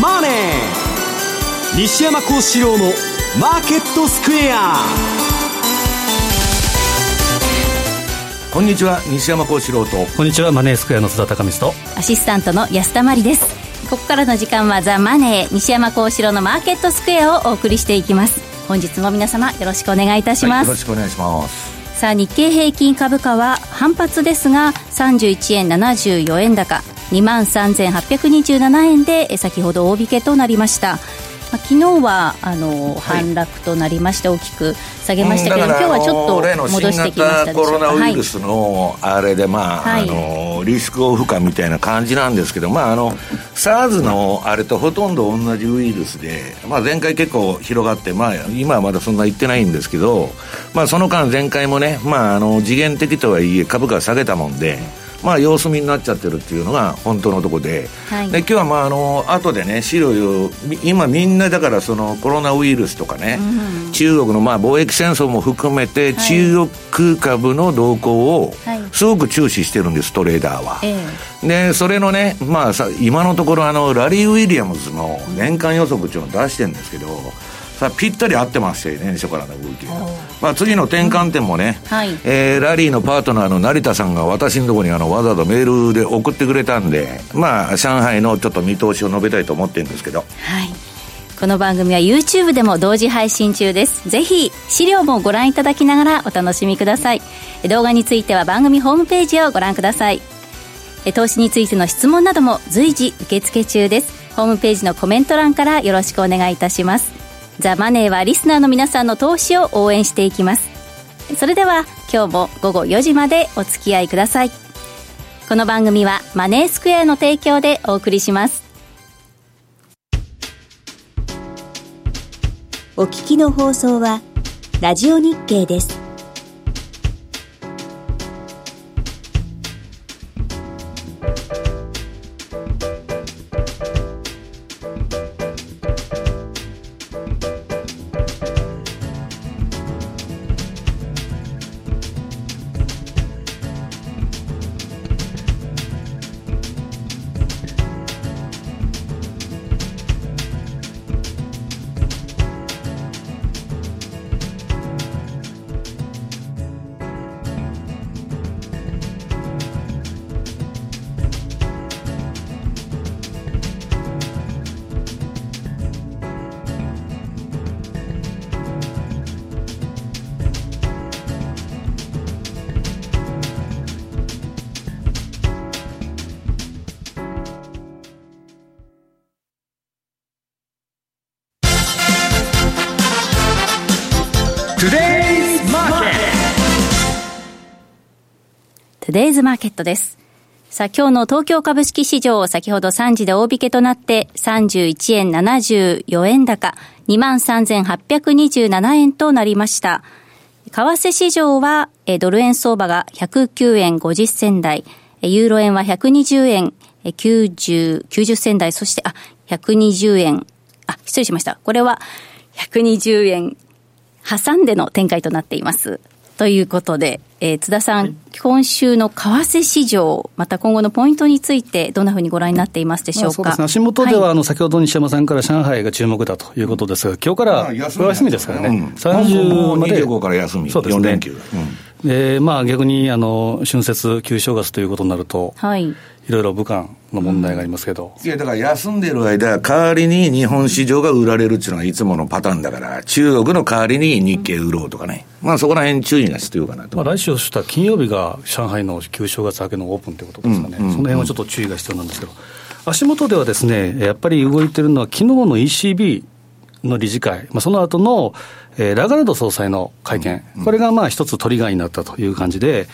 マネー」西山幸四郎の「マーケットスクエア」こんにちは。西山幸四郎と。こんにちは。マネースクエアの須田貴光と。アシスタントの安田真理です。ここからの時間は「ザ・マネー西山幸四郎のマーケットスクエア」をお送りしていきます。本日も皆様よろしくお願いいたします、はい、よろしくお願いします。さあ日経平均株価は反発ですが31円74円高2万3827円で先ほど大引けとなりました。まあ、昨日はあの、反落となりまして大きく下げましたけど、今日はちょっと戻してきましたコロナウイルスのあれで、まあ、はい、あのリスクオフかみたいな感じなんですけど、まあ、あの SARS のあれとほとんど同じウイルスで、まあ、前回結構広がって、まあ、今はまだそんな言ってないんですけど、まあ、その間前回もね、まあ、あの次元的とはいえ株価下げたもんで、まあ、様子見になっちゃってるっていうのが本当のとこで,、はい、で今日はまああの後でね資料を今みんなだからそのコロナウイルスとかね、うん、中国のまあ貿易戦争も含めて中国株の動向をすごく注視してるんですトレーダーは、でそれのねまあさ今のところあのラリー・ウィリアムズの年間予測っていうのを出してるんですけど、さぴったり合ってまして年初からの動きが、まあ、次の転換点もね、うんはい、えー、ラリーのパートナーの成田さんが私のところにあのわざわざメールで送ってくれたんでまあ上海のちょっと見通しを述べたいと思ってるんですけど。はい。この番組は YouTube でも同時配信中です。ぜひ資料もご覧いただきながらお楽しみください。動画については番組ホームページをご覧ください。投資についての質問なども随時受付中です。ホームページのコメント欄からよろしくお願いいたしますザ・マネーはリスナーの皆さんの投資を応援していきます。それでは今日も午後4時までお付き合いください。この番組はマネースクエアの提供でお送りします。お聞きの放送はラジオ日経です。デイズマーケットです。さあ、今日の東京株式市場、先ほど3時で大引けとなって、31円74円高、23,827円となりました。為替市場は、ドル円相場が109円50銭台、ユーロ円は120円90、90銭台、そして、あ、120円、あ、失礼しました。これは120円挟んでの展開となっています。ということで、えー、津田さん、はい、今週の為替市場、また今後のポイントについて、どんなふうにご覧になっていますでしょうか、そうですね、足元では、はい、あの先ほど西山さんから上海が注目だということですが、今日からお休みですからね、うん、30まで。25から休み、そうですね、4連休。うん、でまあ、逆にあの春節、旧正月ということになると、はい、いろいろ武漢の問題がありますけど、いや、だから休んでる間、代わりに日本市場が売られるっていうのがいつものパターンだから、中国の代わりに日経売ろうとかね、まあそこら辺注意が必要かなと。まあ来週した金曜日が上海の旧正月明けのオープンということですかね、うんうん、その辺はちょっと注意が必要なんですけど、足元ではですね、やっぱり動いてるのは、昨日の ECB の理事会、まあ、その後の、えー、ラガルド総裁の会見、これがまあ一つトリガーになったという感じで、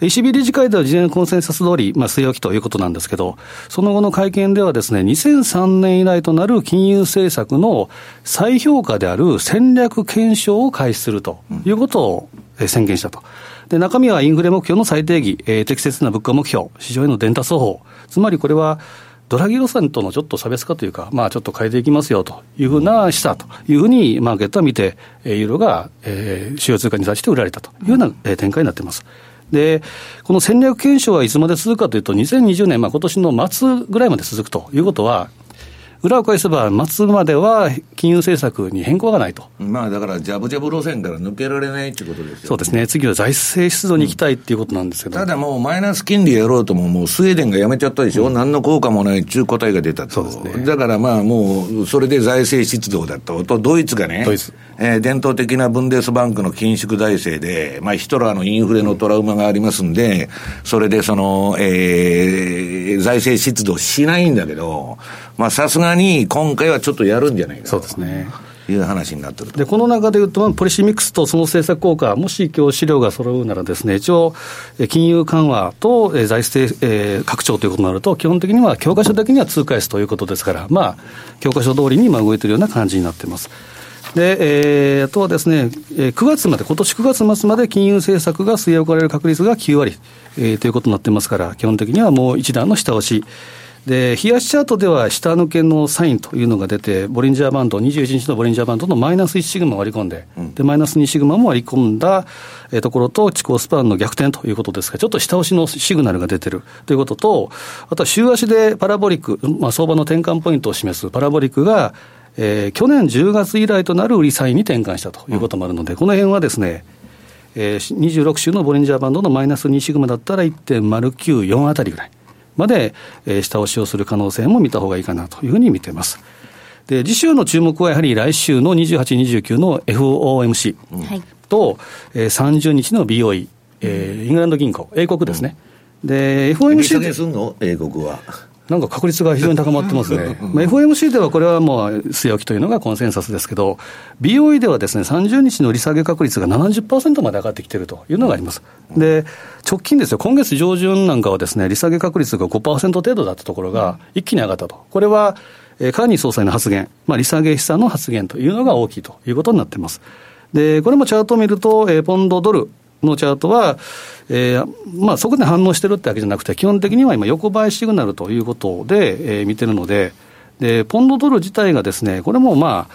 ECB 理事会では事前コンセンサス通り、まあ、据え置きということなんですけど、その後の会見ではですね、2003年以来となる金融政策の再評価である戦略検証を開始するということを宣言したと。で、中身はインフレ目標の再定義、えー、適切な物価目標、市場への伝達方法、つまりこれは、ドラギ路線とのちょっと差別化というか、まあ、ちょっと変えていきますよというふうな示唆というふうにマーケットは見て、ユーロが、えー、主要通貨に対して売られたというような、え展開になっています。で、この戦略検証はいつまで続くかというと、2020年、まあ今年の末ぐらいまで続くということは、裏を返せば、末までは金融政策に変更がないと。まあだから、ジャブジャブ路線から抜けられないってことですよ、ね、そうですね、次は財政出動に行きたいっていうことなんですけど、ただもう、マイナス金利やろうとも、もうスウェーデンがやめちゃったでしょ、うん、何の効果もない中答えが出たと、ね、だからまあ、もう、それで財政出動だと、とドイツがね、ドイツ。えー、伝統的なブンデスバンクの緊縮財政で、まあ、ヒトラーのインフレのトラウマがありますんで、それでその、えー、財政出動しないんだけど、まあ、さすがに今回はちょっとやるんじゃないかそうですね。いう話になってるでこの中でいうと、ポリシーミックスとその政策効果、もし今日資料が揃うならですね、一応、金融緩和と財政、えー、拡張ということになると、基本的には教科書的には通返すということですから、まあ、教科書通りに今動いているような感じになっています。で、えー、あとはですね、9月まで、今年9月末まで金融政策が据え置かれる確率が9割、えー、ということになってますから、基本的にはもう一段の下押し。で、冷やしチャートでは下抜けのサインというのが出て、ボリンジャーバンド、21日のボリンジャーバンドのマイナス1シグマを割り込んで、うん、で、マイナス2シグマも割り込んだ、えところと、地高スパンの逆転ということですが、ちょっと下押しのシグナルが出てるということと、あとは週足でパラボリック、まあ、相場の転換ポイントを示すパラボリックが、えー、去年10月以来となる売りサインに転換したということもあるので、うん、この辺はですね、えー、26週のボリンジャーバンドのマイナス2シグマだったら1.094あたりぐらい。まで、えー、下押しをする可能性も見たほうがいいかなというふうに見てます。で、次週の注目はやはり来週の28、29の FOMC と、うん、えー、30日の BOE、えー、イングランド銀行、英国ですね。うん、で、FOMC で。すんの？英国は。なんか確率が非常に高まってますね。まあ、FOMC ではこれはもう据え置きというのがコンセンサスですけど、BOE ではですね、30日の利下げ確率が70%まで上がってきているというのがあります。で、直近ですよ、今月上旬なんかはですね、利下げ確率が5%程度だったところが一気に上がったと。これは、えー、カーニー総裁の発言、まあ、利下げ資産の発言というのが大きいということになっています。で、これもチャートを見ると、えー、ポンドドル、のチャートは、えーまあ、そこで反応してるってわけじゃなくて、基本的には今、横ばいシグナルということで、えー、見てるので、で、ポンドドル自体がですね、これもまあ、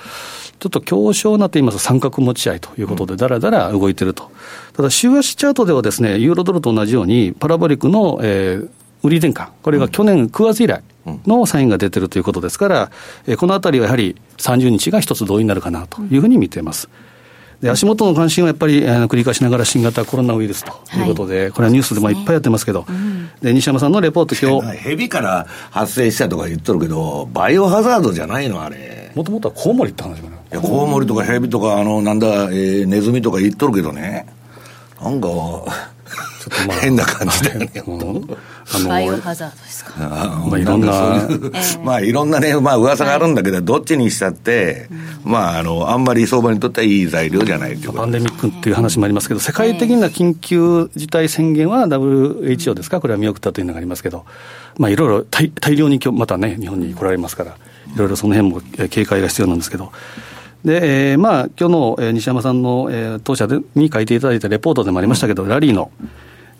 ちょっと強小なといいますと、三角持ち合いということで、だらだら動いてると。ただ、週足チャートではですね、ユーロドルと同じように、パラボリックの、えー、売り転換、これが去年9月以来のサインが出てるということですから、えー、このあたりはやはり30日が一つ同意になるかなというふうに見ています。うんで足元の関心はやっぱり、あの繰り返しながら新型コロナウイルスということで、はい、これはニュースでもいっぱいやってますけど、で、西山さんのレポート、今日。蛇から発生したとか言っとるけど、バイオハザードじゃないの、あれ。もともとはコウモリって話かな。いや、コウモリとか蛇とか、あの、なんだ、えー、ネズミとか言っとるけどね、なんか、まあ、変な感じだよね、あのバイオハザードですか？まあ、いろんな、まあ、いろんなね、まあ、噂があるんだけど、どっちにしたって、まあ、あの、あんまり相場にとってはいい材料じゃないいうパンデミックっていう話もありますけど、世界的な緊急事態宣言は WHO ですか、これは見送ったというのがありますけど、まあ、いろいろ大大量に今日またね、日本に来られますから、いろいろその辺も警戒が必要なんですけど。で、えー、まあ、今日の、えー、西山さんの、えー、当社でに書いていただいたレポートでもありましたけど、ラリーの、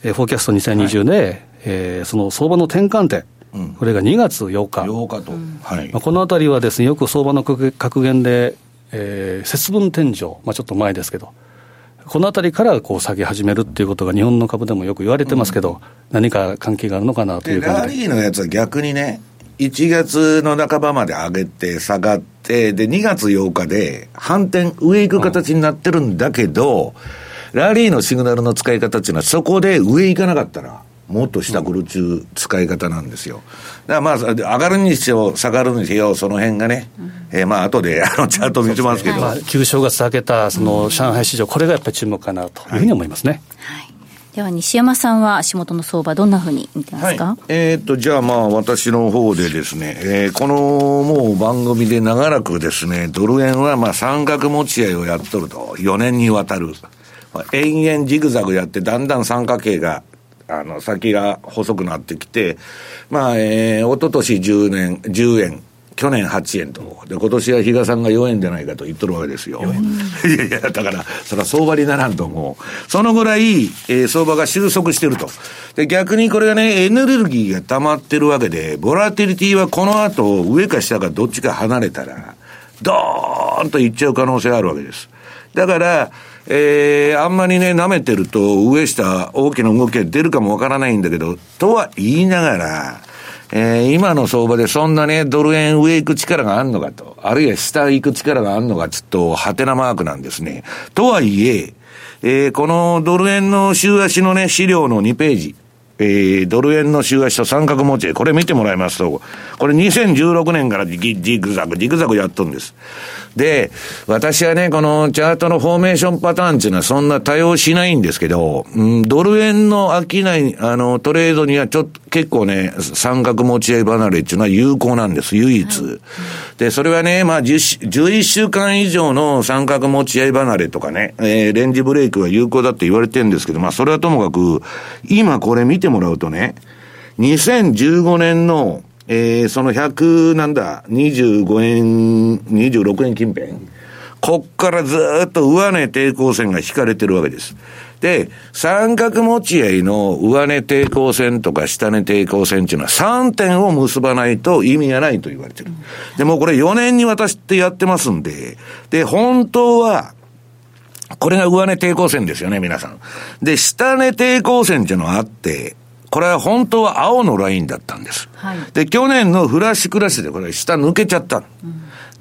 えー、フォーキャスト2020で、はい、えー、その相場の転換点、うん、これが2月8日。8日と。はい。まあ、このあたりはですね、よく相場の格言で、えー、節分天井、まあちょっと前ですけど、このあたりからこう下げ始めるっていうことが日本の株でもよく言われてますけど、うん、何か関係があるのかなという感じで。ラリーのやつは逆にね、1月の半ばまで上げて下がって、で、2月8日で反転、上行く形になってるんだけど、うん、ラリーのシグナルの使い方っていうのはそこで上行かなかったら、もっと下くるちゅう使い方なんですよ。だからまあ、上がるにしろ、下がるにしろ、その辺がね、うん、えー、まあ、後であのチャート見てますけど。まあ、旧正月明けた、その上海市場、これがやっぱり注目かなというふうに思いますね。はい、はいでは西山さんは足元の相場どんなふうに見てますか、はい、えー、っと、じゃあまあ私の方でですね、えー、このもう番組で長らくですね、ドル円はまあ三角持ち合いをやっとると、4年にわたる。延々ジグザグやって、だんだん三角形があの、先が細くなってきて、まあ、えー、おととし10年、10円、去年8円と。で、今年は比嘉さんが4円じゃないかと言っとるわけですよ。いやいや、だから、それは相場にならんと思う。そのぐらい、えー、相場が収束してると。で、逆にこれがね、エネルギーが溜まってるわけで、ボラティリティはこの後、上か下かどっちか離れたら、ドーンといっちゃう可能性があるわけです。だから、えー、あんまりね、舐めてると、上下大きな動きが出るかもわからないんだけど、とは言いながら、えー、今の相場でそんなね、ドル円上行く力があるのかと、あるいは下行く力があるのかちょっと、ハテなマークなんですね。とはいえ、えー、このドル円の週足のね、資料の2ページ。えー、ドル円の週足と三角持ち、これ見てもらいますと、これ2016年からジグザグ、ジグザグやっとるんです。で、私はね、このチャートのフォーメーションパターンっていうのはそんな多用しないんですけど、うん、ドル円の商い、あの、トレードにはちょっと結構ね、三角持ち合い離れっていうのは有効なんです、唯一。はい、で、それはね、まあ10、11週間以上の三角持ち合い離れとかね、えー、レンジブレイクは有効だって言われてるんですけど、まあ、それはともかく、今これ見てもらうとね、2015年のえー、その100なんだ、25円、26円近辺。こっからずっと上値抵抗線が引かれてるわけです。で、三角持ち合いの上値抵抗線とか下値抵抗線っていうのは3点を結ばないと意味がないと言われてる。でもこれ4年にわたってやってますんで、で、本当は、これが上値抵抗線ですよね、皆さん。で、下値抵抗線っていうのがあって、これは本当は青のラインだったんです。はい、で、去年のフラッシュクラッシュでこれ下抜けちゃった。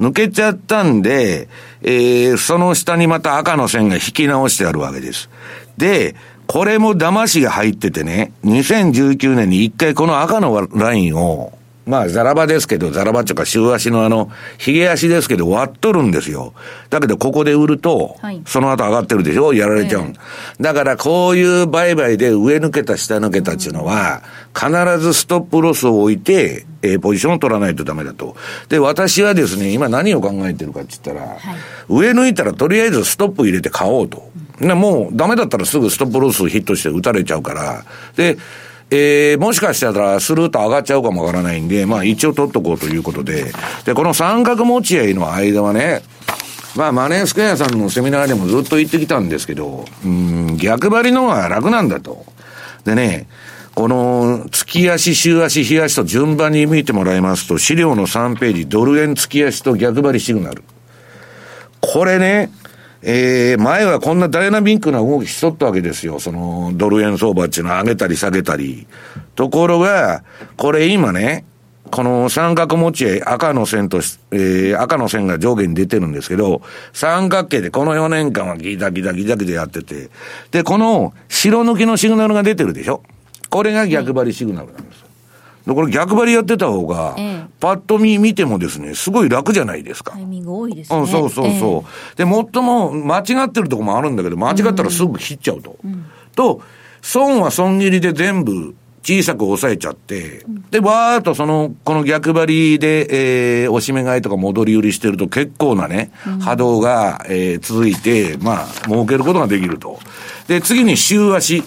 うん、抜けちゃったんで、えー、その下にまた赤の線が引き直してあるわけです。で、これも騙しが入っててね、2019年に一回この赤のラインをまあ、ザラバですけど、ザラバっていうか、週足のあの、髭足ですけど、割っとるんですよ。だけど、ここで売ると、はい、その後上がってるでしょ？やられちゃう、えー、だから、こういう売買で上抜けた、下抜けたっていうのは、必ずストップロスを置いて、えー、ポジションを取らないとダメだと。で、私はですね、今何を考えてるかって言ったら、はい、上抜いたらとりあえずストップ入れて買おうと。うん、もう、ダメだったらすぐストップロスヒットして打たれちゃうから。で、えー、もしかしたらスルーと上がっちゃうかもわからないんで、まあ一応取っとこうということで、で、この三角持ち合いの間はね、まあマネースクエアさんのセミナーでもずっと言ってきたんですけど、うん、逆張りの方が楽なんだと。でね、この月足、週足、日足と順番に見てもらいますと、資料の3ページ、ドル円月足と逆張りシグナル。これね、えー、前はこんなダイナミックな動きしとったわけですよ。その、ドル円相場っていうのは上げたり下げたり。ところが、これ今ね、この三角持ち合い、赤の線とし、えー、赤の線が上下に出てるんですけど、三角形でこの4年間はギザギザギザギザやってて、で、この白抜きのシグナルが出てるでしょこれが逆張りシグナルなんです。で、これ逆張りやってた方が、パッと見見てもですね、すごい楽じゃないですか。タイミング多いですね。うん、そうそうそう。で、最も間違ってるとこもあるんだけど、間違ったらすぐ切っちゃうと。うん、と、損は損切りで全部小さく抑えちゃって、で、わーっとその、この逆張りで、えー、押し目買いとか戻り売りしてると結構なね、波動が、えー、続いて、まあ、儲けることができると。で、次に週足。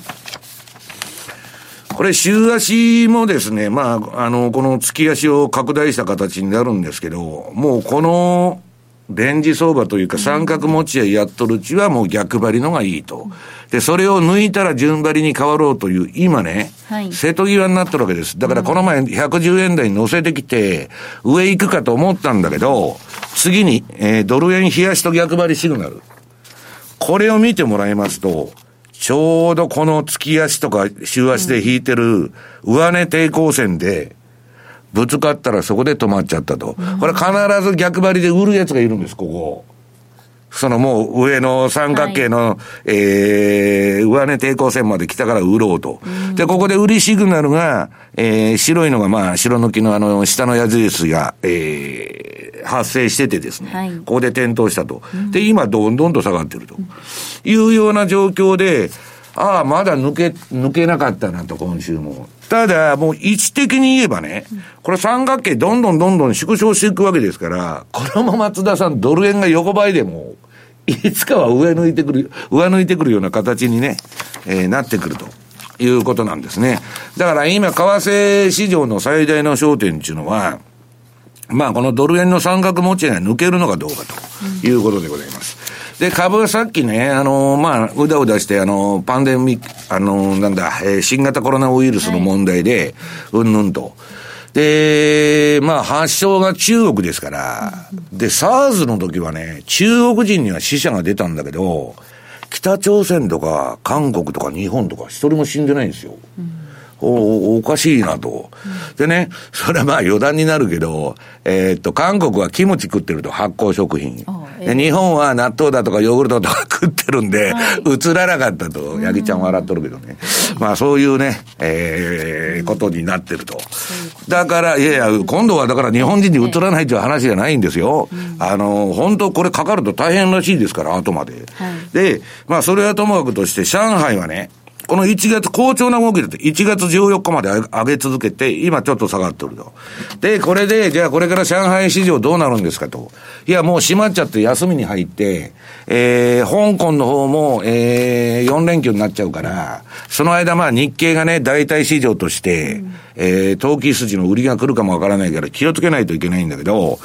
これ、週足もですね、まあ、あの、この月足を拡大した形になるんですけど、もうこの、レンジ相場というか三角持ち合いやっとるうちはもう逆張りのがいいと。で、それを抜いたら順張りに変わろうという、今ね、はい、瀬戸際になってるわけです。だからこの前110円台に乗せてきて、上行くかと思ったんだけど、次に、えー、ドル円冷やしと逆張りシグナル。これを見てもらいますと、ちょうどこの月足とか週足で引いてる上値抵抗線で、ぶつかったらそこで止まっちゃったと。これ必ず逆張りで売るやつがいるんです、ここ。そのもう上の三角形の、はい、えー、上値抵抗線まで来たから売ろうと。うで、ここで売りシグナルが、えー、白いのがまあ、白抜きのあの、下の矢印が、えー、発生しててですね、はい、ここで点灯したと。で、今、どんどんと下がってると。いうような状況で、ああ、まだ抜け、抜けなかったなと、今週も。ただ、もう位置的に言えばね、これ三角形どんどんどんどん縮小していくわけですから、このまま津田さん、ドル円が横ばいでも、いつかは上抜いてくる、上抜いてくるような形にね、えー、なってくると。いうことなんですね。だから今、為替市場の最大の焦点っていうのは、まあ、このドル円の三角持ちが抜けるのかどうかということでございます。で、株はさっきね、あの、まあ、うだうだして、あの、パンデミック、あの、なんだ、えー、新型コロナウイルスの問題で、うんぬんと。で、まあ、発症が中国ですから、で、SARS の時はね、中国人には死者が出たんだけど、北朝鮮とか韓国とか日本とか一人も死んでないんですよ。おおかしいなと、うん、でね、それはまあ余談になるけど、えー、っと、韓国はキムチ食ってると発酵食品。で日本は納豆だとかヨーグルトとか 食ってるんで、はい、映らなかったと、八木ちゃん笑っとるけどね。まあそういうね、えー、ことになってると。だから、いやいや、今度はだから日本人に映らないという話じゃないんですよ。あの、本当これかかると大変らしいですから、後まで。はい、で、まあそれはともかくとして、上海はね、この1月、好調な動きだって、1月14日まで上げ続けて、今ちょっと下がってると。で、これで、じゃあこれから上海市場どうなるんですかと。いや、もう閉まっちゃって休みに入って、えー、香港の方も、えー、4連休になっちゃうから、その間まあ日経がね、大体市場として、うん、えー、投機筋の売りが来るかもわからないから気をつけないといけないんだけど、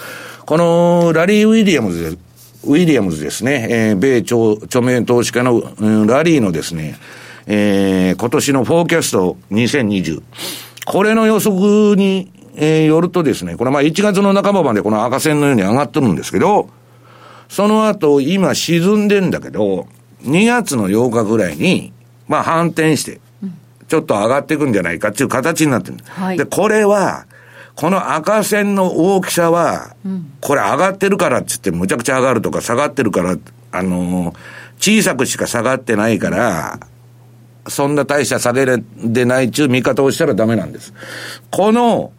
このラリー・ウィリアムズウィリアムズですね、えー、米著著名投資家の、うん、ラリーのですね、えー、今年のフォーキャスト2020。これの予測に、えー、よるとですね、これまあ1月の半ばまでこの赤線のように上がってるんですけど、その後今沈んでんだけど、2月の8日ぐらいに、まあ反転して、ちょっと上がっていくんじゃないかっていう形になってる、はい、で、これは、この赤線の大きさは、これ上がってるからっつってむちゃくちゃ上がるとか下がってるから、あのー、小さくしか下がってないから、そんな大した下げでないちゅう見方をしたらダメなんです。この、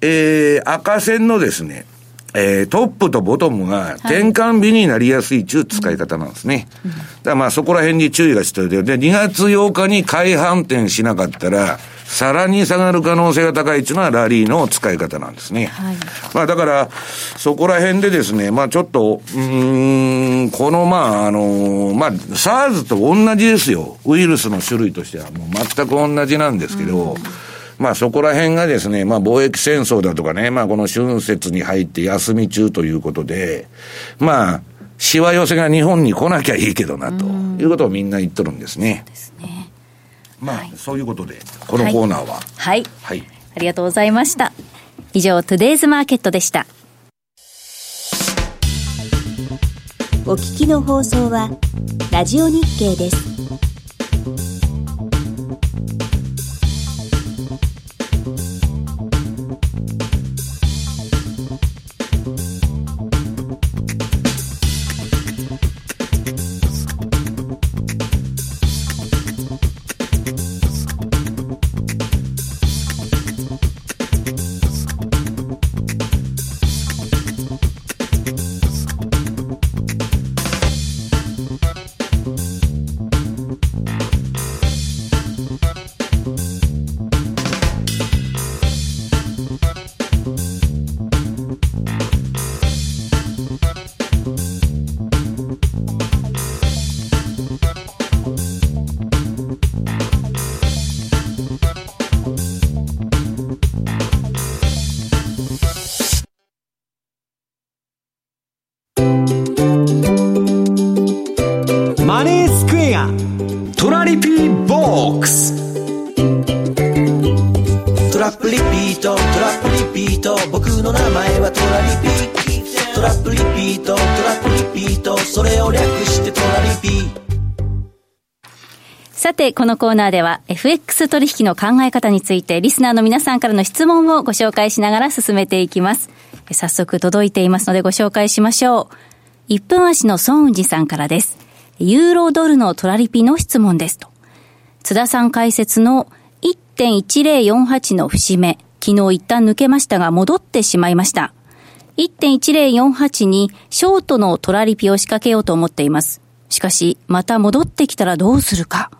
えー、赤線のですね、えー、トップとボトムが転換日になりやすいちゅう使い方なんですね。だからまあそこら辺に注意が必要で、で、2月8日に買い反転しなかったら、さらに下がる可能性が高いっていうのはラリーの使い方なんですね。はい、まあだから、そこら辺でですね、まあちょっと、うん、このまああの、まあ SARS と同じですよ。ウイルスの種類としてはもう全く同じなんですけど、うんまあそこら辺がですね、まあ貿易戦争だとかね、まあこの春節に入って休み中ということで、まあ、しわ寄せが日本に来なきゃいいけどな、ということをみんな言っとるんですね。ですね。まあ、はい、そういうことで、このコーナーは、はい。はい。ありがとうございました。以上、トゥデイズマーケットでした。お聞きの放送は、ラジオ日経です。マネースクエアトラリピーボックストラップリピートトラップリピート僕の名前はトラリピトラップリピートトラップリピートそれを略してトラリピさて、このコーナーでは FX 取引の考え方についてリスナーの皆さんからの質問をご紹介しながら進めていきます。早速届いていますのでご紹介しましょう。1分足の孫雲寺さんからです。ユーロドルのトラリピの質問ですと。津田さん解説の1.1048の節目、昨日一旦抜けましたが戻ってしまいました。1.1048にショートのトラリピを仕掛けようと思っています。しかし、また戻ってきたらどうするか。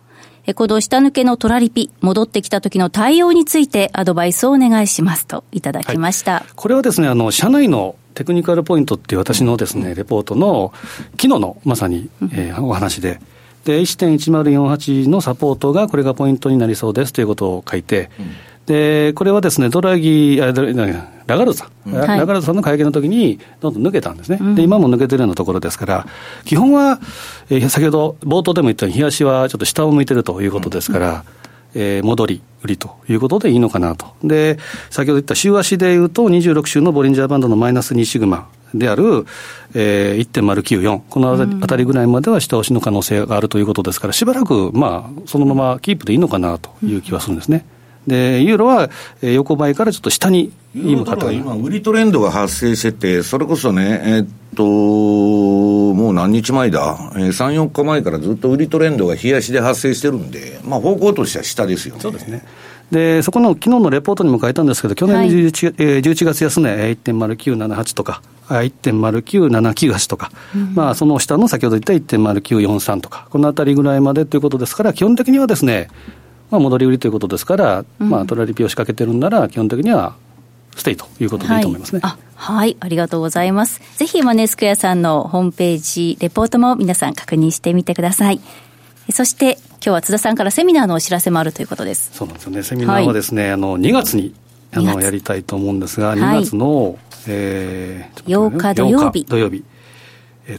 この下抜けのトラリピ、戻ってきた時の対応についてアドバイスをお願いしますといただきました。はい、これはですね、あの、社内のテクニカルポイントっていう私のですね、レポートの昨日のまさに、えー、お話で、で、1.1048のサポートがこれがポイントになりそうですということを書いて、うん。で、これはですね、ドラギ、あラガルドさん、はい、ラガルドさんの会見の時に、どんどん抜けたんですね、うん、で今も抜けてるようなところですから、基本は、えー、先ほど冒頭でも言ったように、冷やしはちょっと下を向いてるということですから、うん、えー、戻り、売りということでいいのかなと。で、先ほど言った週足でいうと、26週のボリンジャーバンドのマイナス2シグマである、えー、1.094、このあたりぐらいまでは下押しの可能性があるということですから、しばらく、まあ、そのままキープでいいのかなという気はするんですね。で、ユーロは横ばいからちょっと下に今、今、売りトレンドが発生してて、それこそね、えっと、もう何日前だ、えー、3、4日前からずっと売りトレンドが冷やしで発生してるんで、まあ、方向としては下ですよね。そうですね。で、そこの昨日のレポートにも書いたんですけど、去年の 11,、はい、11月安値、1.0978とか、1.0978とか、うん、まあ、その下の先ほど言った1.0943とか、このあたりぐらいまでということですから、基本的にはですね、まあ、戻り売りということですから、うん、まあ、トラリピを仕掛けてるんなら、基本的にはステイということでいいと思いますね。はい、あはい、ありがとうございます。ぜひマネースクエアさんのホームページ、レポートも皆さん確認してみてください。そして今日は津田さんからセミナーのお知らせもあるということです。そうなんですよね。セミナーはですね、はい、あの2月にあのやりたいと思うんですが、2月の、はい、えー、8日土曜日。土曜日。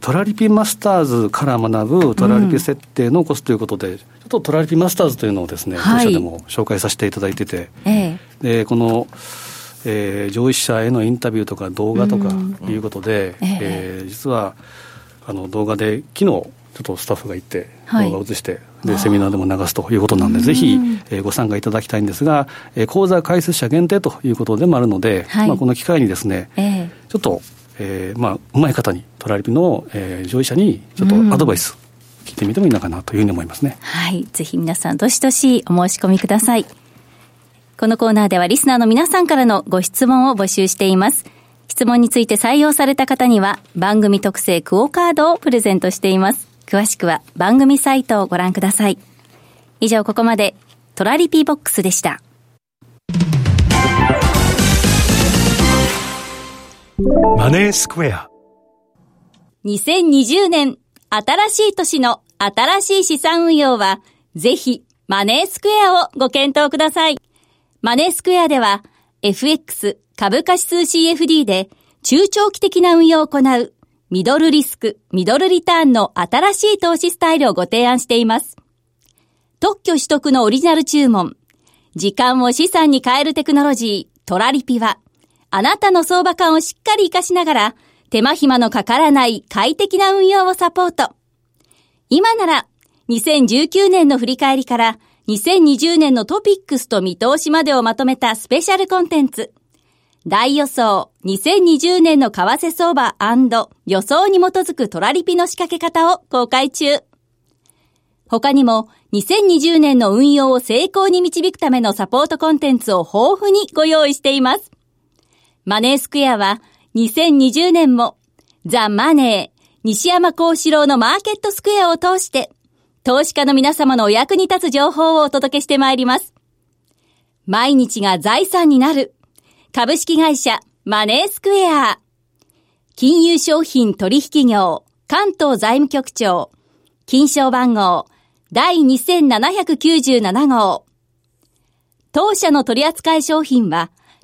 トラリピマスターズから学ぶトラリピ設定のコスということで、うん、ちょっとトラリピマスターズというのをですね、はい、当社でも紹介させていただいてて、ええ、でこのえー、上位者へのインタビューとか動画とかいうことで、うん、えー、実はあの動画で昨日ちょっとスタッフが行って動画を映して、はい、でセミナーでも流すということなんで、ぜひ、えー、ご参加いただきたいんですが、えー、講座開設者限定ということでもあるので、はい、まあ、この機会にですね、えー、ちょっと、えーまあ、うまい方にトラリピの、えー、上位者にちょっとアドバイス、聞いてみてもいいのかなというふうに思いますね。はい。ぜひ皆さん、どしどしお申し込みください。このコーナーではリスナーの皆さんからのご質問を募集しています。質問について採用された方には番組特製クオカードをプレゼントしています。詳しくは番組サイトをご覧ください。以上ここまでトラリピーボックスでした。マネースクエア2020年新しい年の新しい資産運用はぜひマネースクエアをご検討ください。マネースクエアでは FX 株価指数 CFD で中長期的な運用を行うミドルリスク、ミドルリターンの新しい投資スタイルをご提案しています。特許取得のオリジナル注文、時間を資産に変えるテクノロジー、トラリピは、あなたの相場感をしっかり活かしながら、手間暇のかからない快適な運用をサポート。今なら、2019年の振り返りから、2020年のトピックスと見通しまでをまとめたスペシャルコンテンツ。大予想2020年の為替相場予想に基づくトラリピの仕掛け方を公開中。他にも2020年の運用を成功に導くためのサポートコンテンツを豊富にご用意しています。マネースクエアは2020年もザ・マネー西山幸四郎のマーケットスクエアを通して投資家の皆様のお役に立つ情報をお届けしてまいります。毎日が財産になる。株式会社マネースクエア。金融商品取引業関東財務局長。金賞番号第2797号。当社の取扱い商品は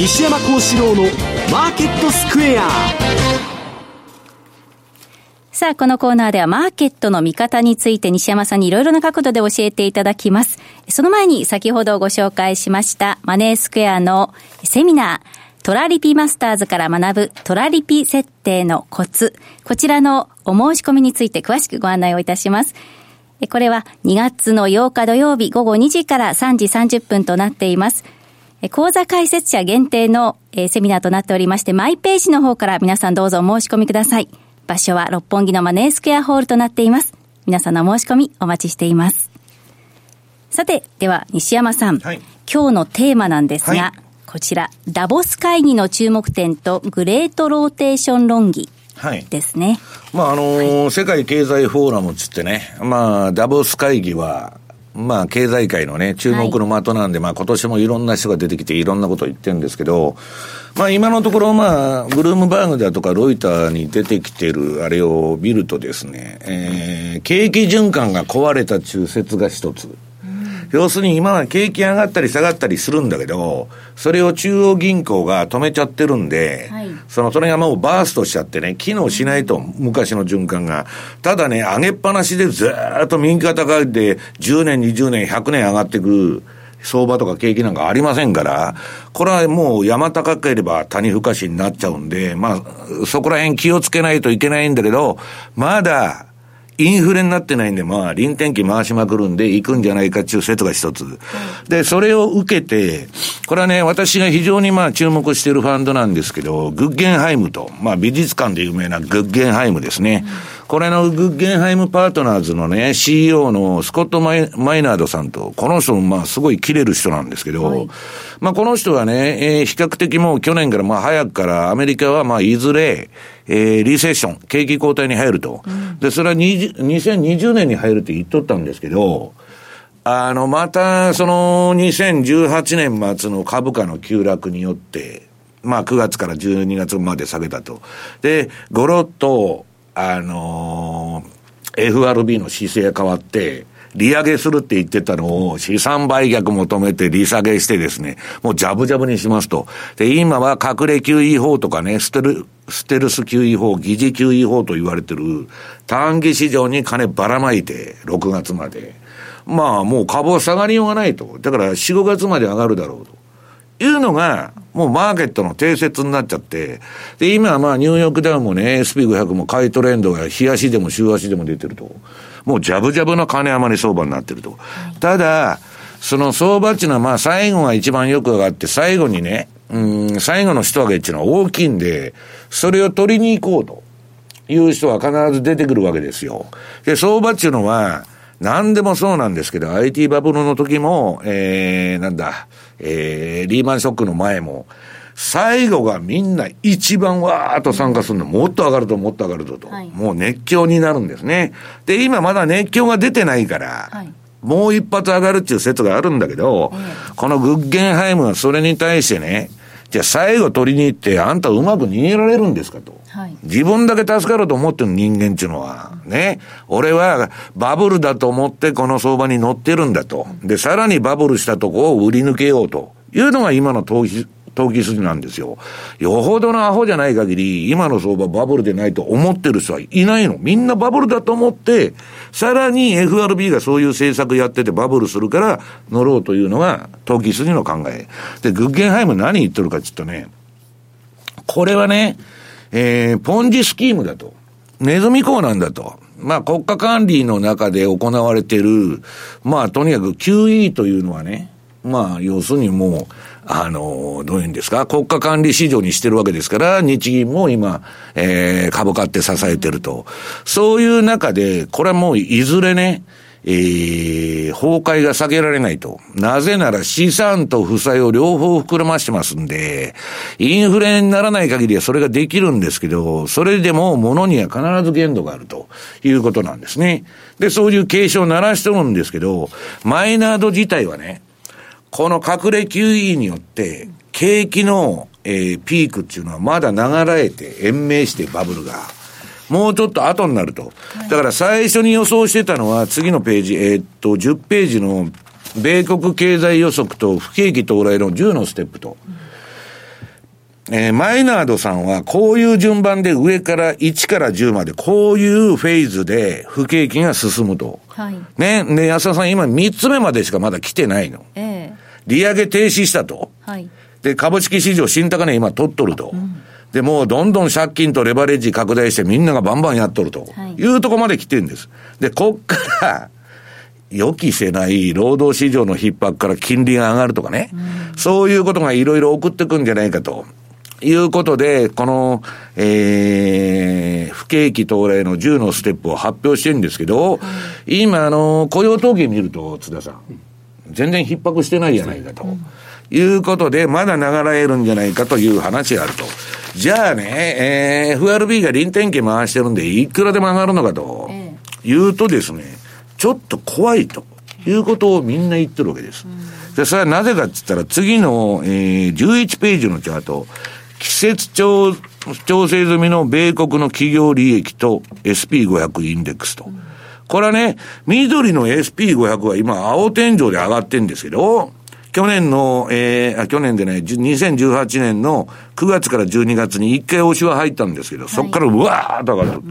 西山幸四郎のマーケットスクエアさあ、このコーナーではマーケットの見方について西山さんにいろいろな角度で教えていただきます。その前に先ほどご紹介しましたマネースクエアのセミナー、トラリピマスターズから学ぶトラリピ設定のコツ。こちらのお申し込みについて詳しくご案内をいたします。これは2月の8日土曜日午後2時から3時30分となっています。講座解説者限定のセミナーとなっておりまして、マイページの方から皆さんどうぞお申し込みください。場所は六本木のマネースクエアホールとなっています。皆さんのお申し込みお待ちしています。さて、では西山さん、はい、今日のテーマなんですが、はい、こちら、ダボス会議の注目点とグレートローテーション論議。ですね。まあ、あのーはい、世界経済フォーラムつってね、まあ、ダボス会議は、まあ、経済界のね、注目の的なんで、はい、まあ、今年もいろんな人が出てきて、いろんなことを言ってるんですけど、まあ、今のところ、まあ、ブルームバーグだとか、ロイターに出てきてるあれを見るとですね、えー、景気循環が壊れた中説が一つ。要するに今は景気上がったり下がったりするんだけど、それを中央銀行が止めちゃってるんで、はい、その、それがもうバーストしちゃってね、機能しないと、昔の循環が。ただね、上げっぱなしでずっと右肩上がりで、10年、20年、100年上がってくる。相場とか景気なんかありませんから、これはもう山高ければ谷深しになっちゃうんで、まあ、そこら辺気をつけないといけないんだけど、まだ、インフレになってないんで、まあ、輪転機回しまくるんで、行くんじゃないかっていう説が一つ。で、それを受けて、これはね、私が非常にまあ注目しているファンドなんですけど、グッゲンハイムと、まあ美術館で有名なグッゲンハイムですね。これのグッゲンハイムパートナーズのね、CEO のスコットマイ・マイナードさんと、この人もまあすごい切れる人なんですけど、はい、まあこの人はね、えー、比較的もう去年からまあ早くからアメリカはまあいずれ、えー、リセッション、景気後退に入ると。うん、で、それは2020年に入るって言っとったんですけど、あの、また、その、2018年末の株価の急落によって、まあ、9月から12月まで下げたと。で、ごろっと、あのー、FRB の姿勢が変わって、利上げするって言ってたのを資産売却求めて利下げしてですね、もうジャブジャブにしますと。で、今は隠れ QE 法とかね、ステル、ステルス QE 法、疑似 QE 法と言われてる短期市場に金ばらまいて、6月まで。まあもう株は下がりようがないと。だから4、5月まで上がるだろうと。いうのが、もうマーケットの定説になっちゃって、で、今はまあニューヨークダウンもね、SP500 も買いトレンドが日足でも週足でも出てると。もうジャブジャブの金余り相場になってると。ただ、その相場っていうのはまあ最後が一番よく上がって、最後にね、うん、最後の一上げっていうのは大きいんで、それを取りに行こうという人は必ず出てくるわけですよ。で、相場っていうのは、何でもそうなんですけど、IT バブルの時も、えー、なんだ、えー、リーマンショックの前も、最後がみんな一番わーっと参加するの、もっと上がるともっと上がるとと、はい、もう熱狂になるんですね。で、今まだ熱狂が出てないから、はい、もう一発上がるっていう説があるんだけど、このグッゲンハイムはそれに対してね、じゃあ最後取りに行って、あんたうまく逃げられるんですかと。はい、自分だけ助かると思ってる人間っていうのは、ね、俺はバブルだと思ってこの相場に乗ってるんだと。で、さらにバブルしたとこを売り抜けようというのが今の投資、投機筋なんですよ。よほどのアホじゃない限り、今の相場バブルでないと思ってる人はいないの。みんなバブルだと思って、さらに FRB がそういう政策やっててバブルするから乗ろうというのが投機筋の考え。で、グッゲンハイム何言ってるかちょっとね、これはね、えー、ポンジスキームだと。ネズミ講なんだと。まあ国家管理の中で行われている、まあとにかく QE というのはね、まあ要するにもう、あの、どういうんですか、国家管理市場にしてるわけですから、日銀も今、えー、株価って支えてると。そういう中で、これはもういずれね、えー、崩壊が避けられないと。なぜなら資産と負債を両方膨らましてますんで、インフレにならない限りはそれができるんですけど、それでも物には必ず限度があるということなんですね。で、そういう警鐘を鳴らしてるんですけど、マイナード自体はね、この隠れ QE によって、景気の、えー、ピークっていうのはまだ流れて延命してバブルが。もうちょっと後になると。だから最初に予想してたのは次のページ、えー、っと、10ページの米国経済予測と不景気到来の10のステップと。えー、マイナードさんはこういう順番で上から1から10までこういうフェーズで不景気が進むと。はい。ね。で、安田さん今3つ目までしかまだ来てないの。ええー、利上げ停止したと。はい。で、株式市場新高値今取っとると。うんで、もうどんどん借金とレバレッジ拡大してみんながバンバンやっとると。いうとこまで来てるんです。で、こっから、予期せない労働市場の逼迫から金利が上がるとかね、うん、そういうことがいろいろ送ってくんじゃないかと。いうことで、この、えー、不景気到来の10のステップを発表してるんですけど、今、あの、雇用統計見ると、津田さん、全然逼迫してないじゃないかと。いうことで、まだ流れるんじゃないかという話があると。じゃあね、えー、FRB が臨転機回してるんで、いくらでも上がるのかと。いうとですね、ちょっと怖いということをみんな言ってるわけです。で、それはなぜかって言ったら、次の、えー、11ページのチャート、季節調調整済みの米国の企業利益と SP500 インデックスと。これはね、緑の SP500 は今、青天井で上がってるんですけど、去年の、えー、あ、去年でね、2018年の9月から12月に一回押しは入ったんですけど、そこからうわーっと上がる。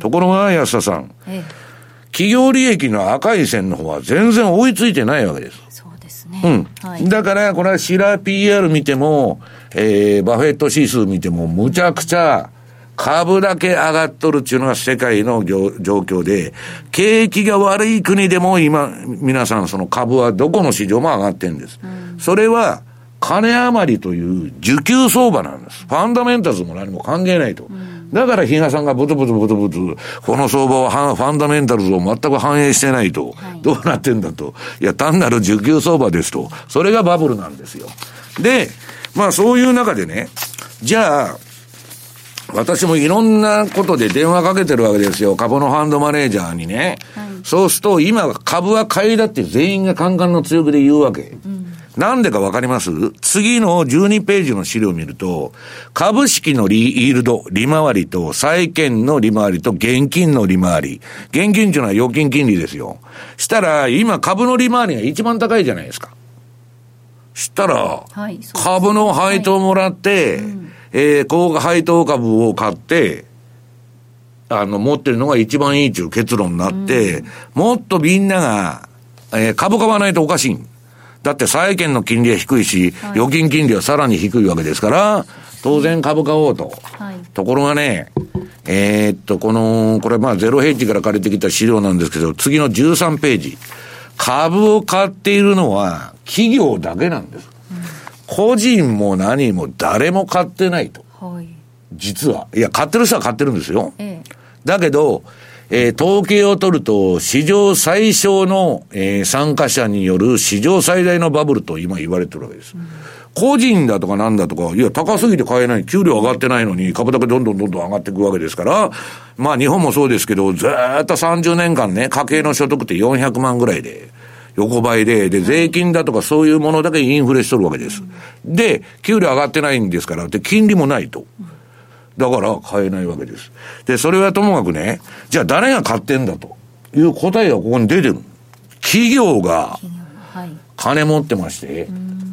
ところが、安田さん、ええ、企業利益の赤い線の方は全然追いついてないわけです。ね。うん。はい、だから、これはシラー PR 見ても、えー、バフェット指数見ても、むちゃくちゃ、株だけ上がっとるっていうのが世界の状況で、景気が悪い国でも今、皆さんその株はどこの市場も上がってるんです。うん、それは、金余りという需給相場なんです。ファンダメンタルズも何も関係ないと。うん、だから比嘉さんがブツブツブツブツ、この相場はファンダメンタルズを全く反映してないと。はい、どうなってんだと。いや、単なる需給相場ですと。それがバブルなんですよ。で、まあそういう中でね、じゃあ、私もいろんなことで電話かけてるわけですよ。株のファンドマネージャーにね。はい、そうすると、今株は買いだって全員がカンカンの強気で言うわけ。うん、なんでかわかります？次の12ページの資料を見ると、株式のリイールド、利回りと、債券の利回りと現金の利回り。現金っていうのは預金金利ですよ。したら、今株の利回りが一番高いじゃないですか。したら、はい、株の配当もらって、はいうん、えー、高配当株を買って、あの、持ってるのが一番いいという結論になって、うん、もっとみんなが、えー、株買わないとおかしい。だって債券の金利は低いし、はい、預金金利はさらに低いわけですから、当然株買おうと。はい、ところがね、えー、っと、この、これまあゼロヘッジから借りてきた資料なんですけど、次の13ページ。株を買っているのは企業だけなんです。個人も何も誰も買ってないと。はい、実は。いや、買ってる人は買ってるんですよ。ええ、だけど、えー、統計を取ると、史上最小の、えー、参加者による史上最大のバブルと今言われてるわけです。うん、個人だとかなんだとか、いや、高すぎて買えない、給料上がってないのに、株だけどんどんどんどん上がっていくわけですから、まあ日本もそうですけど、ずっと30年間ね、家計の所得って400万ぐらいで、横ばいで、で、税金だとかそういうものだけインフレしとるわけです。で、給料上がってないんですから、で、金利もないと。だから買えないわけです。で、それはともかくね、じゃあ誰が買ってんだという答えがここに出てる。企業が、金持ってまして、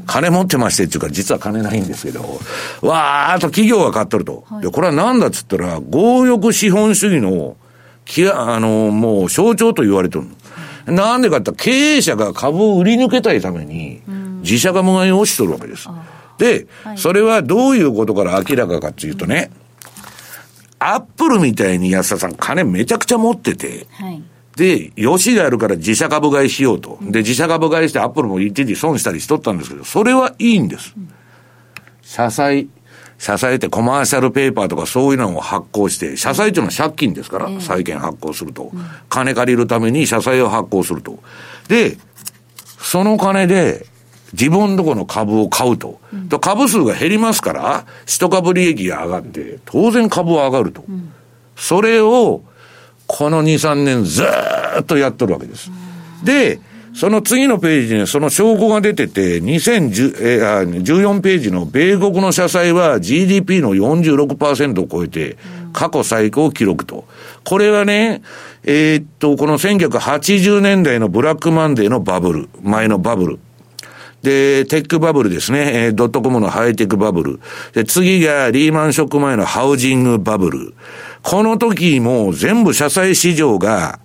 金持ってましてっていうか、実は金ないんですけど、わーっと企業が買っとると。で、これは何だっつったら、強欲資本主義の、きあの、もう象徴と言われてるなんでかって経営者が株を売り抜けたいために、自社株買いを押しとるわけです。で、それはどういうことから明らかかっていうとね、アップルみたいに安田さん金めちゃくちゃ持ってて、で、よしがあるから自社株買いしようと。で、自社株買いしてアップルも一時損したりしとったんですけど、それはいいんです。社債、社債ってコマーシャルペーパーとかそういうのを発行して、社債っていうのは借金ですから、債券発行すると。金借りるために社債を発行すると。で、その金で、自分とこの株を買うと。と株数が減りますから、一株利益が上がって、当然株は上がると。それを、この2、3年ずっとやっとるわけです。で、その次のページにその証拠が出てて、2014えー、ページの米国の社債は GDP の46%を超えて、過去最高記録と。これはね、えー、っと、この1980年代のブラックマンデーのバブル、前のバブル。で、テックバブルですね。えー、ドットコムのハイテクバブル。で、次がリーマンショック前のハウジングバブル。この時も全部社債市場が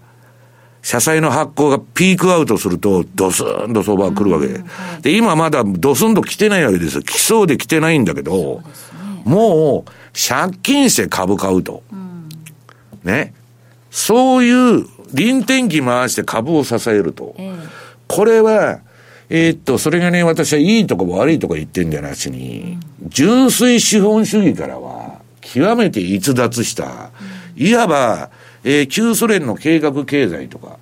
社債の発行がピークアウトすると、ドスンと相場が来るわけ。で、今まだドスンと来てないわけですよ。来そうで来てないんだけど、もう、借金して株買うと。ね。そういう臨転機回して株を支えると。えー、これは、えー、っと、それがね、私はいいとこも悪いとこ言ってんじゃなしに、純粋資本主義からは、極めて逸脱した、いわば、えー、旧ソ連の計画経済とか、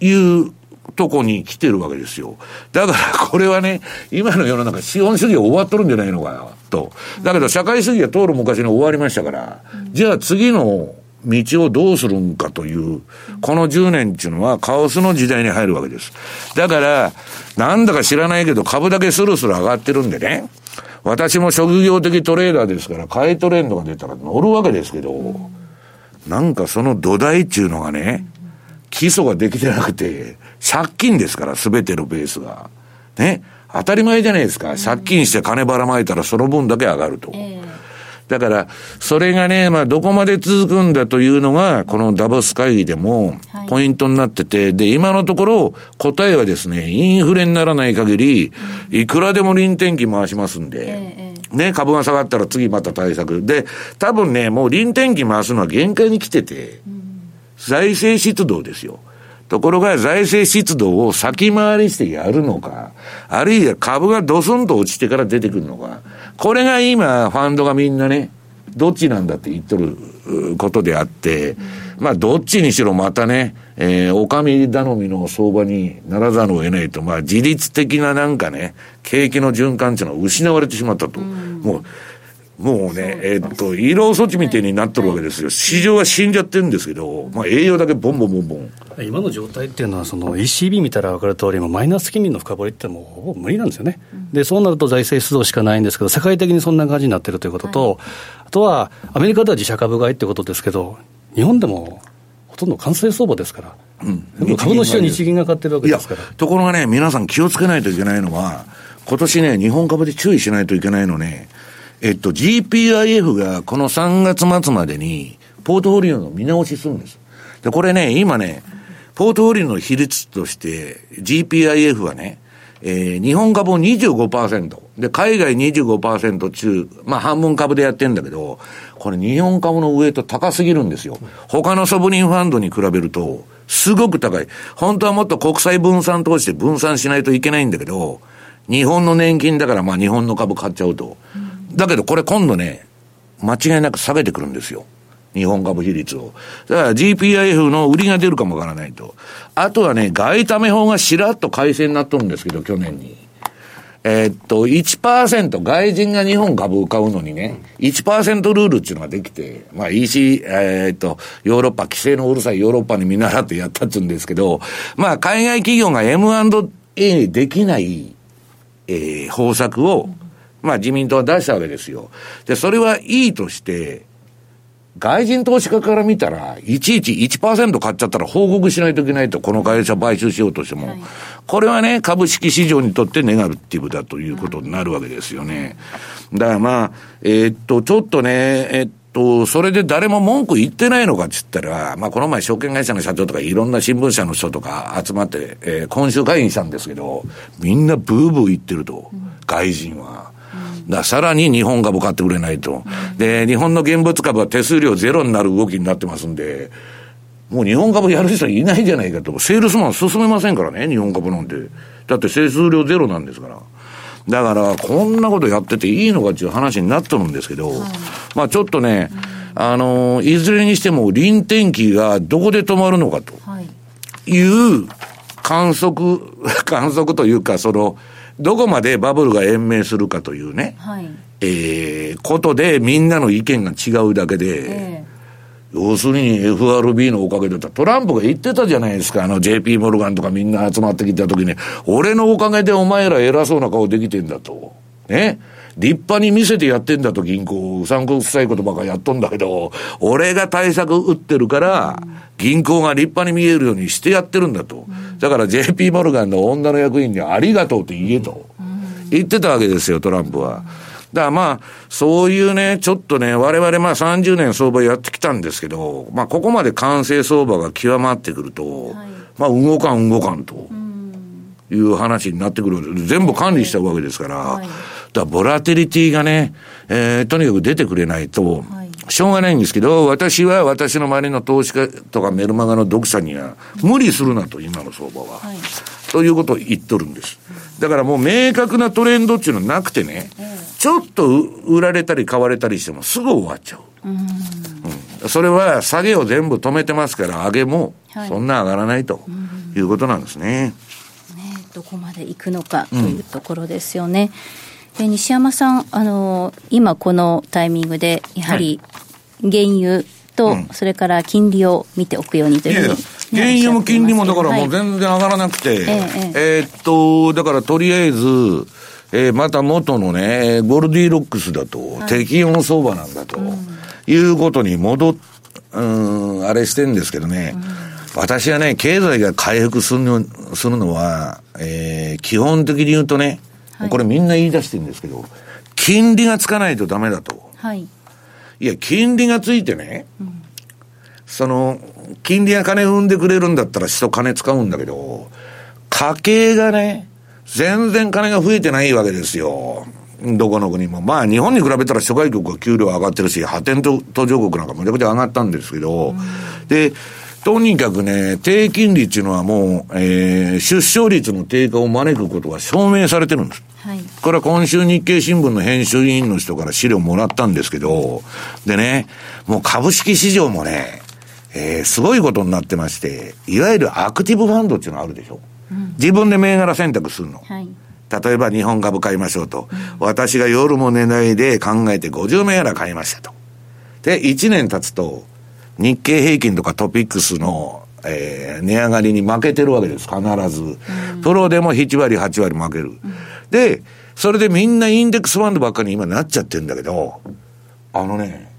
いうとこに来てるわけですよ。だからこれはね、今の世の中資本主義は終わっとるんじゃないのかと。だけど社会主義は通る昔に終わりましたから、じゃあ次の道をどうするんかという、この10年っていうのはカオスの時代に入るわけです。だから、なんだか知らないけど株だけスルスル上がってるんでね、私も職業的トレーダーですから、買いトレンドが出たら乗るわけですけど、なんかその土台っていうのがね、基礎ができてなくて、借金ですから、すべてのベースが。ね。当たり前じゃないですか。借金して金ばらまいたらその分だけ上がると。えー、だから、それがね、まあ、どこまで続くんだというのが、このダボス会議でも、ポイントになってて、はい、で、今のところ、答えはですね、インフレにならない限り、いくらでも臨転機回しますんで、えー、ね、株が下がったら次また対策。で、多分ね、もう臨転機回すのは限界に来てて、うん財政出動ですよ。ところが財政出動を先回りしてやるのか、あるいは株がドスンと落ちてから出てくるのか、これが今、ファンドがみんなね、どっちなんだって言っとることであって、まあ、どっちにしろまたね、えー、お上頼みの相場にならざるを得ないと、まあ、自律的ななんかね、景気の循環っていうのは失われてしまったと。もうもうね、えー、っと、医療措置みたいになってるわけですよ。市場は死んじゃってるんですけど、まあ、栄養だけボンボンボンボン。今の状態っていうのは、その ECB 見たら分かる通り、マイナス金利の深掘りってもうほぼ無理なんですよね。で、そうなると財政出動しかないんですけど、世界的にそんな感じになってるということと、はい、あとは、アメリカでは自社株買いってことですけど、日本でもほとんど完成相場ですから。うん、株の市場日銀が買ってるわけですから。ところがね、皆さん気をつけないといけないのは、今年ね、日本株で注意しないといけないのね、えっと、GPIF がこの3月末までに、ポートフォリオの見直しするんです。で、これね、今ね、ポートフォリオの比率として、GPIF はね、えー、日本株を25%、で、海外25%中、まあ半分株でやってんだけど、これ日本株のウエイト高すぎるんですよ。他のソブリンファンドに比べると、すごく高い。本当はもっと国際分散投資で分散しないといけないんだけど、日本の年金だからまあ日本の株買っちゃうと。だけどこれ今度ね、間違いなく下げてくるんですよ。日本株比率を。だから GPIF の売りが出るかもわからないと。あとはね、外為法がしらっと改正になっとるんですけど、去年に。えー、っと、1%、外人が日本株を買うのにね、1%ルールっていうのができて、まあ EC、えー、っと、ヨーロッパ、規制のうるさいヨーロッパに見習ってやったって言うんですけど、まあ海外企業が M&A できない、えー、方策を、まあ自民党は出したわけですよ。で、それはいいとして、外人投資家から見たら、いちいち1%買っちゃったら報告しないといけないと、この会社買収しようとしても。はい、これはね、株式市場にとってネガティブだということになるわけですよね。だからまあ、えー、っと、ちょっとね、えっと、それで誰も文句言ってないのかって言ったら、まあこの前証券会社の社長とかいろんな新聞社の人とか集まって、えー、今週会議したんですけど、みんなブーブー言ってると、外人は。ださらに日本株買ってくれないと。で、日本の現物株は手数料ゼロになる動きになってますんで、もう日本株やる人いないじゃないかと。セールスマン進めませんからね、日本株なんて。だって手数料ゼロなんですから。だから、こんなことやってていいのかっていう話になっとるんですけど、はい、まあちょっとね、あの、いずれにしても臨転機がどこで止まるのかという観測、観測というか、その、どこまでバブルが延命するかというね、はい、えー、ことでみんなの意見が違うだけで、えー、要するに FRB のおかげでトランプが言ってたじゃないですか、あの JP モルガンとかみんな集まってきた時に、俺のおかげでお前ら偉そうな顔できてんだと。ね。立派に見せてやってんだと銀行、うさんくさいことばっかやっとんだけど、俺が対策打ってるから、銀行が立派に見えるようにしてやってるんだと。だから JP モルガンの女の役員にありがとうって言えと。言ってたわけですよ、トランプは。だからまあ、そういうね、ちょっとね、我々まあ30年相場やってきたんですけど、まあここまで完成相場が極まってくると、まあ動かん動かんと。いう話になってくる全部管理したわけですから、だからボラテリティがね、えー、とにかく出てくれないと、しょうがないんですけど、私は私の周りの投資家とかメルマガの読者には、無理するなと、今の相場は。はい、ということを言っとるんです。だからもう明確なトレンドっていうのはなくてね、ちょっと売られたり買われたりしてもすぐ終わっちゃう。うん。うん、それは下げを全部止めてますから、上げもそんな上がらないということなんですね。ねどこまで行くのかというところですよね。で西山さん、あの今このタイミングで、やはり原油と、それから金利を見ておくようにというふうに。原油も金利もだからもう全然上がらなくて、はい、えっと、だからとりあえず、えー、また元のね、ゴルディロックスだと、適温相場なんだと、いうことに戻っ、うん、あれしてんですけどね、うん、私はね、経済が回復するのするのは、えー、基本的に言うとね、はい、これみんな言い出してるんですけど、金利がつかないとダメだと。はい。いや、金利がついてね、うん、その、金利が金生んでくれるんだったら人金使うんだけど、家計がね、全然金が増えてないわけですよ。どこの国も。まあ日本に比べたら諸外国は給料上がってるし、発展途上国なんかめちゃくちゃ上がったんですけど、うん、で、とにかくね、低金利っていうのはもう、えー、出生率の低下を招くことが証明されてるんです。はい、これは今週日経新聞の編集委員の人から資料もらったんですけど、でね、もう株式市場もね、えー、すごいことになってまして、いわゆるアクティブファンドっていうのがあるでしょ。うん、自分で銘柄選択するの。はい、例えば日本株買いましょうと、うん、私が夜も寝ないで考えて50銘柄買いましたと。で、1年経つと、日経平均とかトピックスの、えー、値上がりに負けてるわけです、必ず。うん、プロでも7割、8割負ける。で、それでみんなインデックスファンドばっかり今なっちゃってるんだけど、あのね、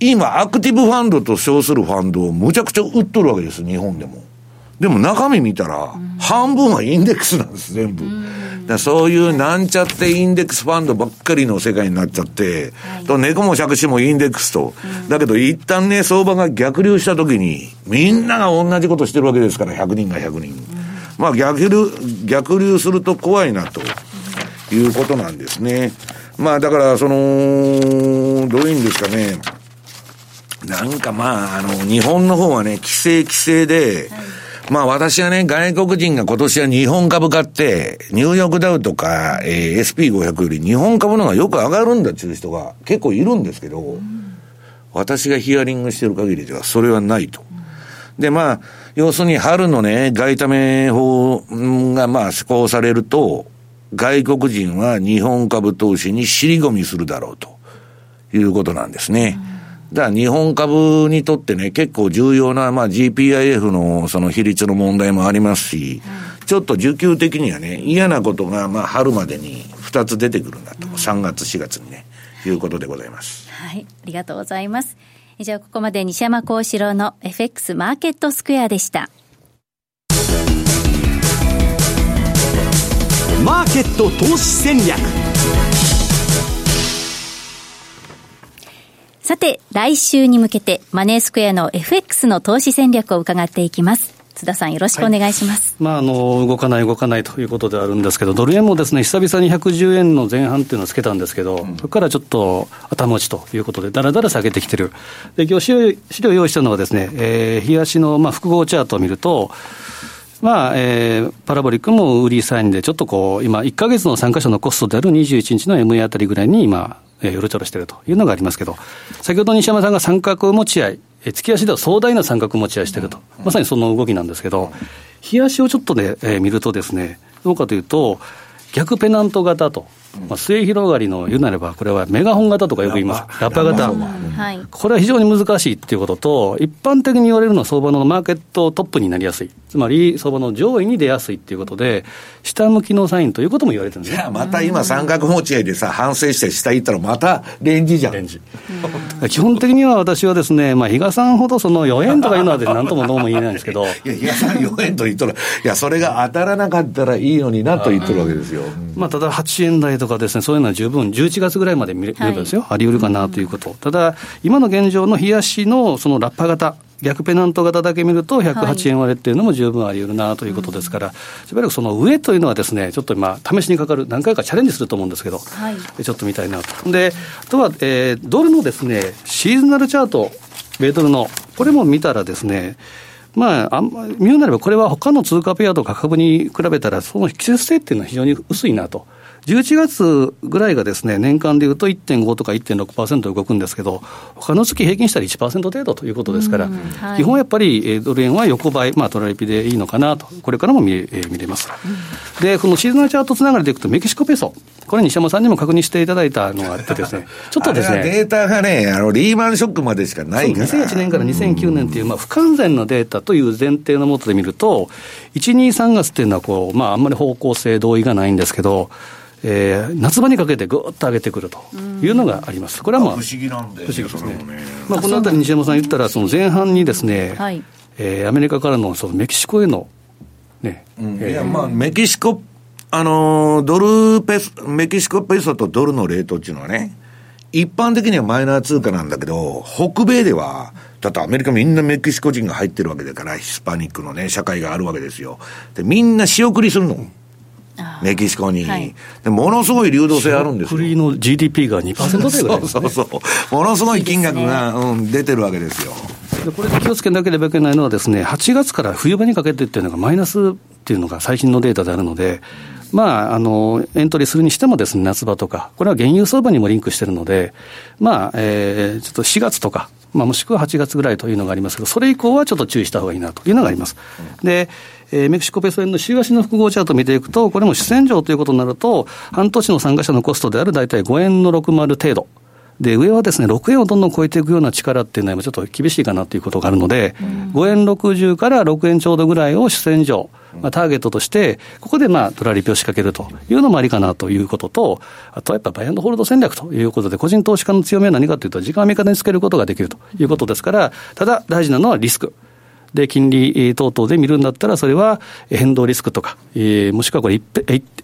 今、アクティブファンドと称するファンドをむちゃくちゃ売っとるわけです、日本でも。でも中身見たら、半分はインデックスなんです、全部。だそういうなんちゃってインデックスファンドばっかりの世界になっちゃって、はい、と猫も借子もインデックスと、だけど一旦ね、相場が逆流した時に、みんなが同じことしてるわけですから、100人が100人。まあ逆流、逆流すると怖いなということなんですね。まあだからその、どういうんですかね。なんかまあ、あの、日本の方はね、規制規制で、はい、まあ私はね、外国人が今年は日本株買って、ニューヨークダウとか、えー、SP500 より日本株の方がよく上がるんだっていう人が結構いるんですけど、うん、私がヒアリングしてる限りではそれはないと。で、まあ、要するに春のね、外為法がまあ施行されると、外国人は日本株投資に尻込みするだろうということなんですね。うんだから日本株にとってね、結構重要な、まあ GPIF のその比率の問題もありますし、うん、ちょっと需給的にはね、嫌なことが、まあ春までに2つ出てくるんだと、うん、3月、4月にね、いうことでございます。はい、ありがとうございます。じゃあここまで西山幸四郎の FX マーケットスクエアでした。マーケット投資戦略さて、来週に向けて、マネースクエアの FX の投資戦略を伺っていきます。津田さんよろしくお願いします、はい、まあ、あの動かない動かないということであるんですけどドル円もですね久々に110円の前半っていうのをつけたんですけど、うん、そこからちょっと頭打ちということでだらだら下げてきてる。で今日資料資料用意したのはですね、えー、日足のまあ複合チャートを見るとまあ、えー、パラボリックも売りサインで、ちょっとこう、今、1か月の参加者のコストである21日の MA あたりぐらいに今、えー、うろちょろしているというのがありますけど、先ほど西山さんが三角持ち合い、えー、月足では壮大な三角持ち合いしていると、まさにその動きなんですけど、日足をちょっとね、えー、見るとですね、どうかというと、逆ペナント型とまあ、末広がりの言うなれば、これはメガホン型とかよく言います、ラッパ型、これは非常に難しいっていうことと、一般的に言われるのは相場のマーケットトップになりやすい、つまり相場の上位に出やすいっていうことで、下向きのサインということも言われてるんです、ね、また今、三角持ち合いでさ、反省して下行ったら、またレンジじゃん。レンジ。基本的には私はですね、まあ、比嘉さんほどその4円とかいうのはなんともどうも言えないんですけど。いや、比嘉さん4円と言ったら、いや、それが当たらなかったらいいのになと言ってるわけですよ。まあ、ただ8円台とかですね、そういうのは十分、11月ぐらいまで見ればですよ、はい、あり得るかなということ、ただ、今の現状の冷やしのそのラッパ型、逆ペナント型だけ見ると、108円割れっていうのも十分あり得るなということですから、しばらくその上というのはですね、ちょっと今、試しにかかる、何回かチャレンジすると思うんですけど、はい、ちょっと見たいなと。で、あとは、えー、ドルのですね、シーズナルチャート、米ドルの、これも見たらですね、まあ、あんま言うなれば、これは他の通貨ペアとか株に比べたら、その季節性っていうのは非常に薄いなと。11月ぐらいがですね、年間でいうと1.5とか1.6%動くんですけど、他の月平均したら1%程度ということですから、はい、基本やっぱりドル円は横ばい、まあ、トラリピでいいのかなと、これからも見,、えー、見れます。で、このシーズナルチャートつながりでいくと、メキシコペソ、これ、西山さんにも確認していただいたのがあってですね、ちょっとですね。データがね、あのリーマンショックまでしかないから。2001年から2009年っていう、まあ、不完全なデータという前提のもとで見ると、1、2、3月っていうのはこう、まあ、あんまり方向性、同意がないんですけど、えー、夏場にかけてぐっと上げてくるというのがあります。これはまあ、不思議なんで、不思議ですね。まあ、このあたり西山さん言ったら、その前半にですね、はい、えー、アメリカからのそのメキシコへの、ね、うん、いや、まあ、メキシコ、あの、ドルペソ、メキシコペソとドルのレートっていうのはね、一般的にはマイナー通貨なんだけど、北米では、だってアメリカみんなメキシコ人が入ってるわけだから、ヒスパニックのね、社会があるわけですよ。で、みんな仕送りするの。メキシコに、はい、でものすごい流動性あるんですよ。国の GDP が2%ぐらい、ね、そうそうそう。ものすごい金額が、ね、うん、出てるわけですよ。でこれで気をつけなければいけないのはですね、8月から冬場にかけてっていうのがマイナスっていうのが最新のデータであるので、まあ、あの、エントリーするにしてもですね、夏場とか、これは原油相場にもリンクしてるので、まあ、えー、ちょっと4月とか、まあ、もしくは8月ぐらいというのがありますけど、それ以降はちょっと注意した方がいいなというのがあります。で、えー、メキシコペソ円の週足の複合チャートを見ていくと、これも主戦場ということになると、半年の参加者のコストである大体5円の60程度。で、上はですね、6円をどんどん超えていくような力っていうのは、ちょっと厳しいかなということがあるので、うん、5円60から6円ちょうどぐらいを主戦場、まあ、ターゲットとして、ここでまあ、トラリピを仕掛けるというのもありかなということと、あとはやっぱバイアンドホールド戦略ということで、個人投資家の強みは何かというと、時間を味方につけることができるということですから、ただ大事なのはリスク。で、金利等々で見るんだったら、それは変動リスクとか、えー、もしくはこれ一、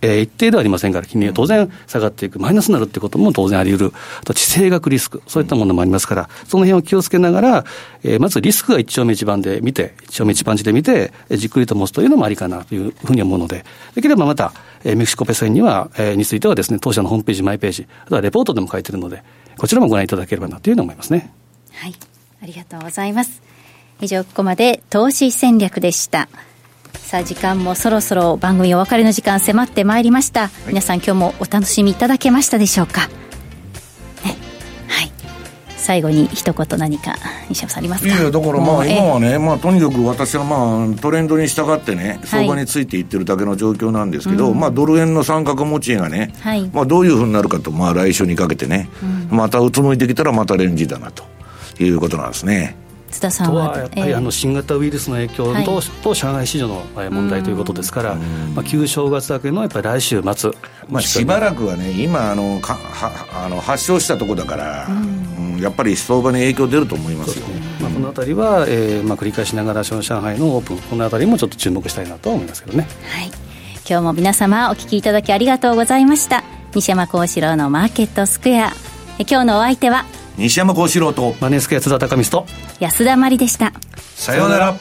え一定ではありませんから、金利は当然下がっていく、マイナスになるってことも当然あり得る、あと地政学リスク、そういったものもありますから、その辺を気をつけながら、えー、まずリスクが一丁目一番で見て、一丁目一番地で見て、じっくりと持つというのもありかなというふうに思うので、できればまた、えー、メキシコペソ円には、えー、についてはですね、当社のホームページ、マイページ、あとはレポートでも書いてるので、こちらもご覧いただければなというふうに思いますね。はい。ありがとうございます。以上ここまで投資戦略でした。さあ時間もそろそろ番組お別れの時間迫ってまいりました、はい、皆さん今日もお楽しみいただけましたでしょうか、ね、はい。最後に一言何か西山さんありますか？いやだからまあ今はね、まあ、とにかく私はまあトレンドに従ってね相場についていってるだけの状況なんですけど、はい、まあドル円の三角持ちがね、はい、まあどういうふうになるかとまあ来週にかけてね、うん、またうつむいてきたらまたレンジだなということなんですね津田さんは。やっぱりあの新型ウイルスの影響と,、はい、と上海市場の問題ということですから、まあ、旧正月明けのやっぱり来週末、まあ、しばらくはね、今あのかはあの発症したところだから、うん。やっぱり相場に影響出ると思いますよ。まあ、このあたりは、えーまあ、繰り返しながら上海のオープン、このあたりもちょっと注目したいなと思いますけどね。はい。今日も皆様お聞きいただきありがとうございました。西山幸四郎のマーケットスクエア。今日のお相手は西山幸四郎とマネースクエア津田隆光と安田真理でしたさようなら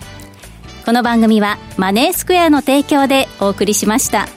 この番組はマネースクエアの提供でお送りしました。